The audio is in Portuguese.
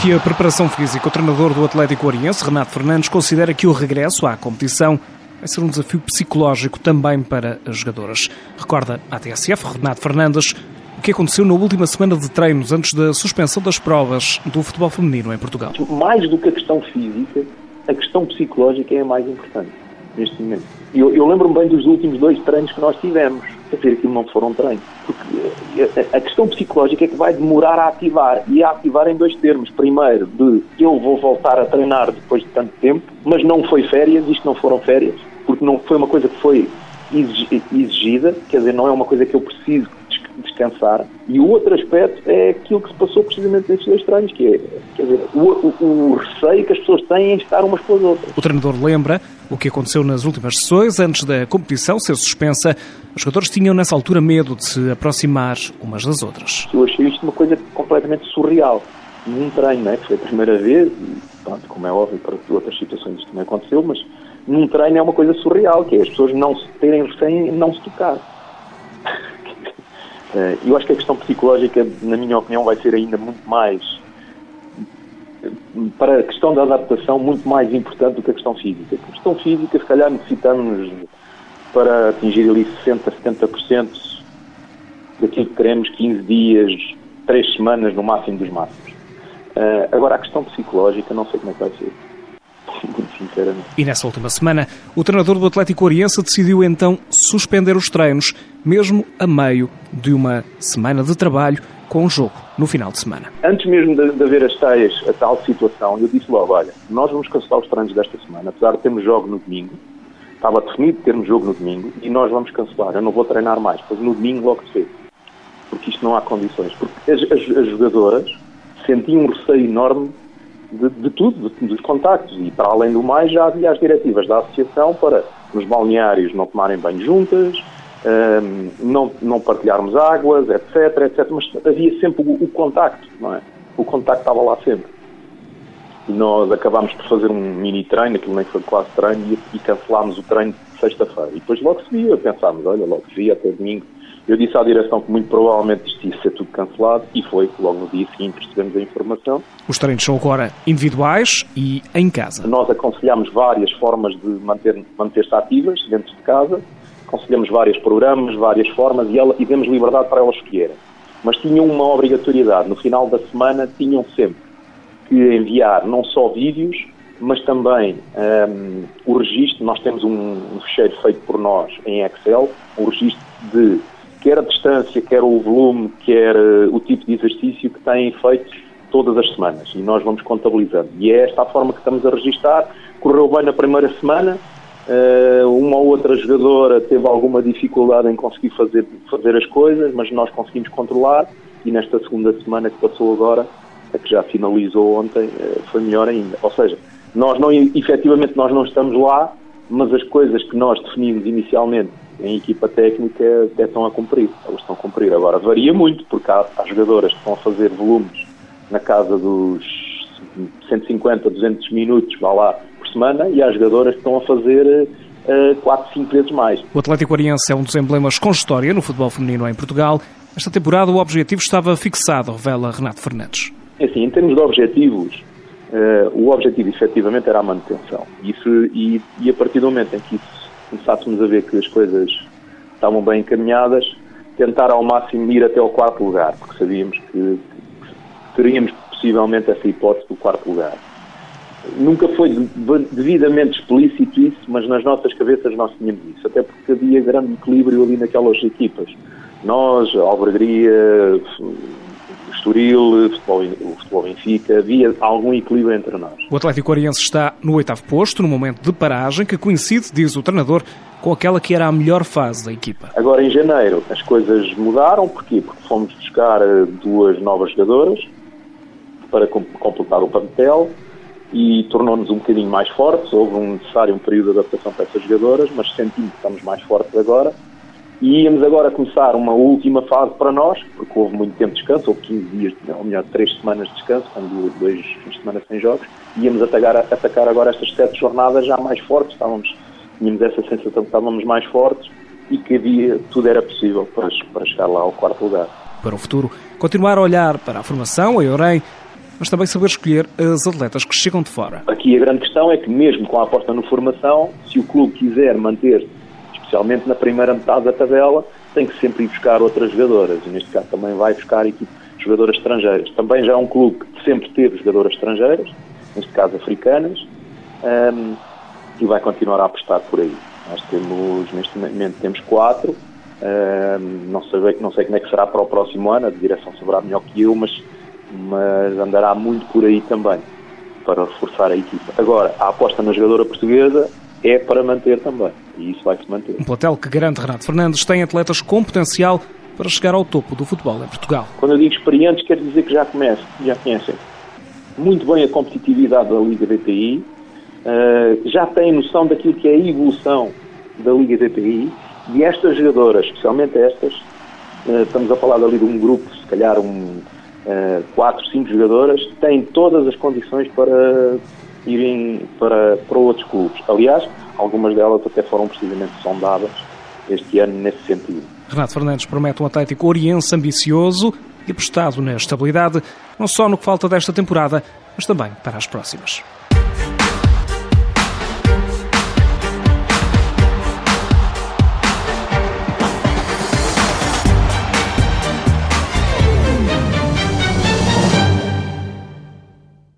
que a preparação física, o treinador do Atlético Oriense, Renato Fernandes, considera que o regresso à competição vai ser um desafio psicológico também para as jogadoras. Recorda a TSF, Renato Fernandes, o que aconteceu na última semana de treinos antes da suspensão das provas do futebol feminino em Portugal. Mais do que a questão física, a questão psicológica é a mais importante neste momento. Eu, eu lembro-me bem dos últimos dois treinos que nós tivemos. Quer dizer, aquilo não foram treinos. Porque a, a questão psicológica é que vai demorar a ativar. E a ativar em dois termos. Primeiro, de eu vou voltar a treinar depois de tanto tempo, mas não foi férias, isto não foram férias, porque não foi uma coisa que foi exigida, quer dizer, não é uma coisa que eu preciso descansar. E o outro aspecto é aquilo que se passou precisamente nesses dois treinos, que é dizer, o, o, o, receio que as pessoas têm em estar umas com as outras. O treinador lembra o que aconteceu nas últimas sessões, antes da competição ser suspensa. Os jogadores tinham nessa altura medo de se aproximar umas das outras. Eu achei isto uma coisa completamente surreal. Num treino, né, que foi a primeira vez, e, pronto, como é óbvio, para outras situações isto também aconteceu, mas num treino é uma coisa surreal, que é as pessoas não se terem receio e não se tocar. Eh, eu acho que a questão psicológica, na minha opinião, vai ser ainda muito mais, para a questão da adaptação, muito mais importante do que a questão física. A questão física, se calhar, necessitamos para atingir ali 60%, 70% daquilo que queremos, 15 dias, 3 semanas no máximo dos máximos. Uh, agora, a questão psicológica, não sei como é que vai ser. Sinceramente. E nessa última semana, o treinador do Atlético Oriense decidiu então suspender os treinos, mesmo a meio de uma semana de trabalho com um jogo no final de semana. Antes mesmo de, de haver as tais, a tal situação, eu disse logo, olha, nós vamos cancelar os treinos desta semana, apesar de termos jogo no domingo, estava definido termos jogo no domingo, e nós vamos cancelar, eu não vou treinar mais, pois no domingo logo se vê. Porque isto não há condições. Porque as, as, as jogadoras sentiam um receio enorme de, de tudo, de, dos contactos. E, para além do mais, já havia as diretivas da associação para nos balneários não tomarem banho juntas, um, não, não partilharmos águas, etc, etc. Mas havia sempre o, o contacto, não é? O contacto estava lá sempre. E nós acabámos por fazer um mini treino, aquilo nem foi quase treino, e, e cancelámos o treino de sexta-feira. E depois logo se via, pensámos, olha, logo se via até domingo eu disse à direção que muito provavelmente isto ia ser tudo cancelado e foi. Logo no dia seguinte recebemos a informação. Os treinos são agora individuais e em casa. Nós aconselhamos várias formas de manter, manter-se ativas dentro de casa. Aconselhamos vários programas, várias formas e, ela, e demos liberdade para elas escolherem. Mas tinham uma obrigatoriedade. No final da semana tinham sempre que enviar não só vídeos, mas também um, o registro. Nós temos um, um fecheiro feito por nós em Excel, um registro de quer a distância, quer o volume, quer uh, o tipo de exercício que têm feito todas as semanas. E nós vamos contabilizando. E é esta a forma que estamos a registar. Correu bem na primeira semana, uh, uma ou outra jogadora teve alguma dificuldade em conseguir fazer, fazer as coisas, mas nós conseguimos controlar. E nesta segunda semana que passou agora, a que já finalizou ontem, uh, foi melhor ainda. Ou seja, nós não, efetivamente nós não estamos lá, mas as coisas que nós definimos inicialmente em equipa técnica até estão a cumprir, elas estão a cumprir. Agora, varia muito, porque há, há jogadoras que estão a fazer volumes na casa dos 150, 200 minutos, vá lá, por semana, e há jogadoras que estão a fazer uh, 4, 5 vezes mais. O Atlético Ariense é um dos emblemas com história no futebol feminino em Portugal. Esta temporada o objetivo estava fixado, revela Renato Fernandes. É assim, em termos de objetivos, uh, o objetivo efetivamente era a manutenção. Isso, e, e a partir do momento em que isso começássemos a ver que as coisas estavam bem encaminhadas, tentar ao máximo ir até ao quarto lugar, porque sabíamos que, teríamos possivelmente essa hipótese do quarto lugar. Nunca foi devidamente explícito isso, mas nas nossas cabeças nós tínhamos isso, até porque havia grande equilíbrio ali naquelas equipas. Nós, Albergaria, Estoril, futebol, o futebol Benfica, havia algum equilíbrio entre nós. O Atlético Oriense está no oitavo posto, no momento de paragem, que coincide, diz o treinador, com aquela que era a melhor fase da equipa. Agora, em janeiro, as coisas mudaram. Porquê? Porque fomos buscar eh, duas novas jogadoras para completar o plantel e tornou-nos um bocadinho mais fortes. Houve um necessário um período de adaptação para essas jogadoras, mas sentimos que estamos mais fortes agora e íamos agora começar uma última fase para nós, porque houve muito tempo de descanso, houve 15 dias, ou melhor, 3 semanas de descanso, quando dois fins de semana sem jogos. Íamos atacar, atacar agora estas sete jornadas já mais fortes, estávamos, tínhamos essa sensação que estávamos mais fortes e que havia, tudo era possível para, para chegar lá ao quarto lugar. Para o futuro, continuar a olhar para a formação, a Eurem, mas também saber escolher as atletas que chegam de fora. Aqui a grande questão é que, mesmo com a aposta no formação, se o clube quiser manter, especialmente na primeira metade da tabela, tem que sempre ir buscar outras jogadoras. E neste caso também vai buscar equipe, jogadoras estrangeiras. Também já é um clube que sempre teve jogadoras estrangeiras, neste caso africanas, um, e vai continuar a apostar por aí. Nós temos, neste momento, temos quatro. Um, não, sei, não sei como é que será para o próximo ano, a direção saberá melhor que eu, mas mas andará muito por aí também para reforçar a equipa. Agora, a aposta na jogadora portuguesa é para manter também e isso vai se manter. Um plantel que garante Renato Fernandes tem atletas com potencial para chegar ao topo do futebol em Portugal. Quando eu digo experientes, quer dizer que já conhecem, já conhecem muito bem a competitividade da Liga BPI, eh, já têm noção daquilo que é a evolução da Liga BPI e estas jogadoras, especialmente estas, eh, estamos a falar ali de um grupo, se calhar um uh, quatro, cinco jogadoras, têm todas as condições para irem para, para outros clubes. Aliás, algumas delas até foram precisamente sondadas este ano nesse sentido. Renato Fernandes promete um Atlético Oriense ambicioso e apostado na estabilidade, não só no que falta desta temporada, mas também para as próximas.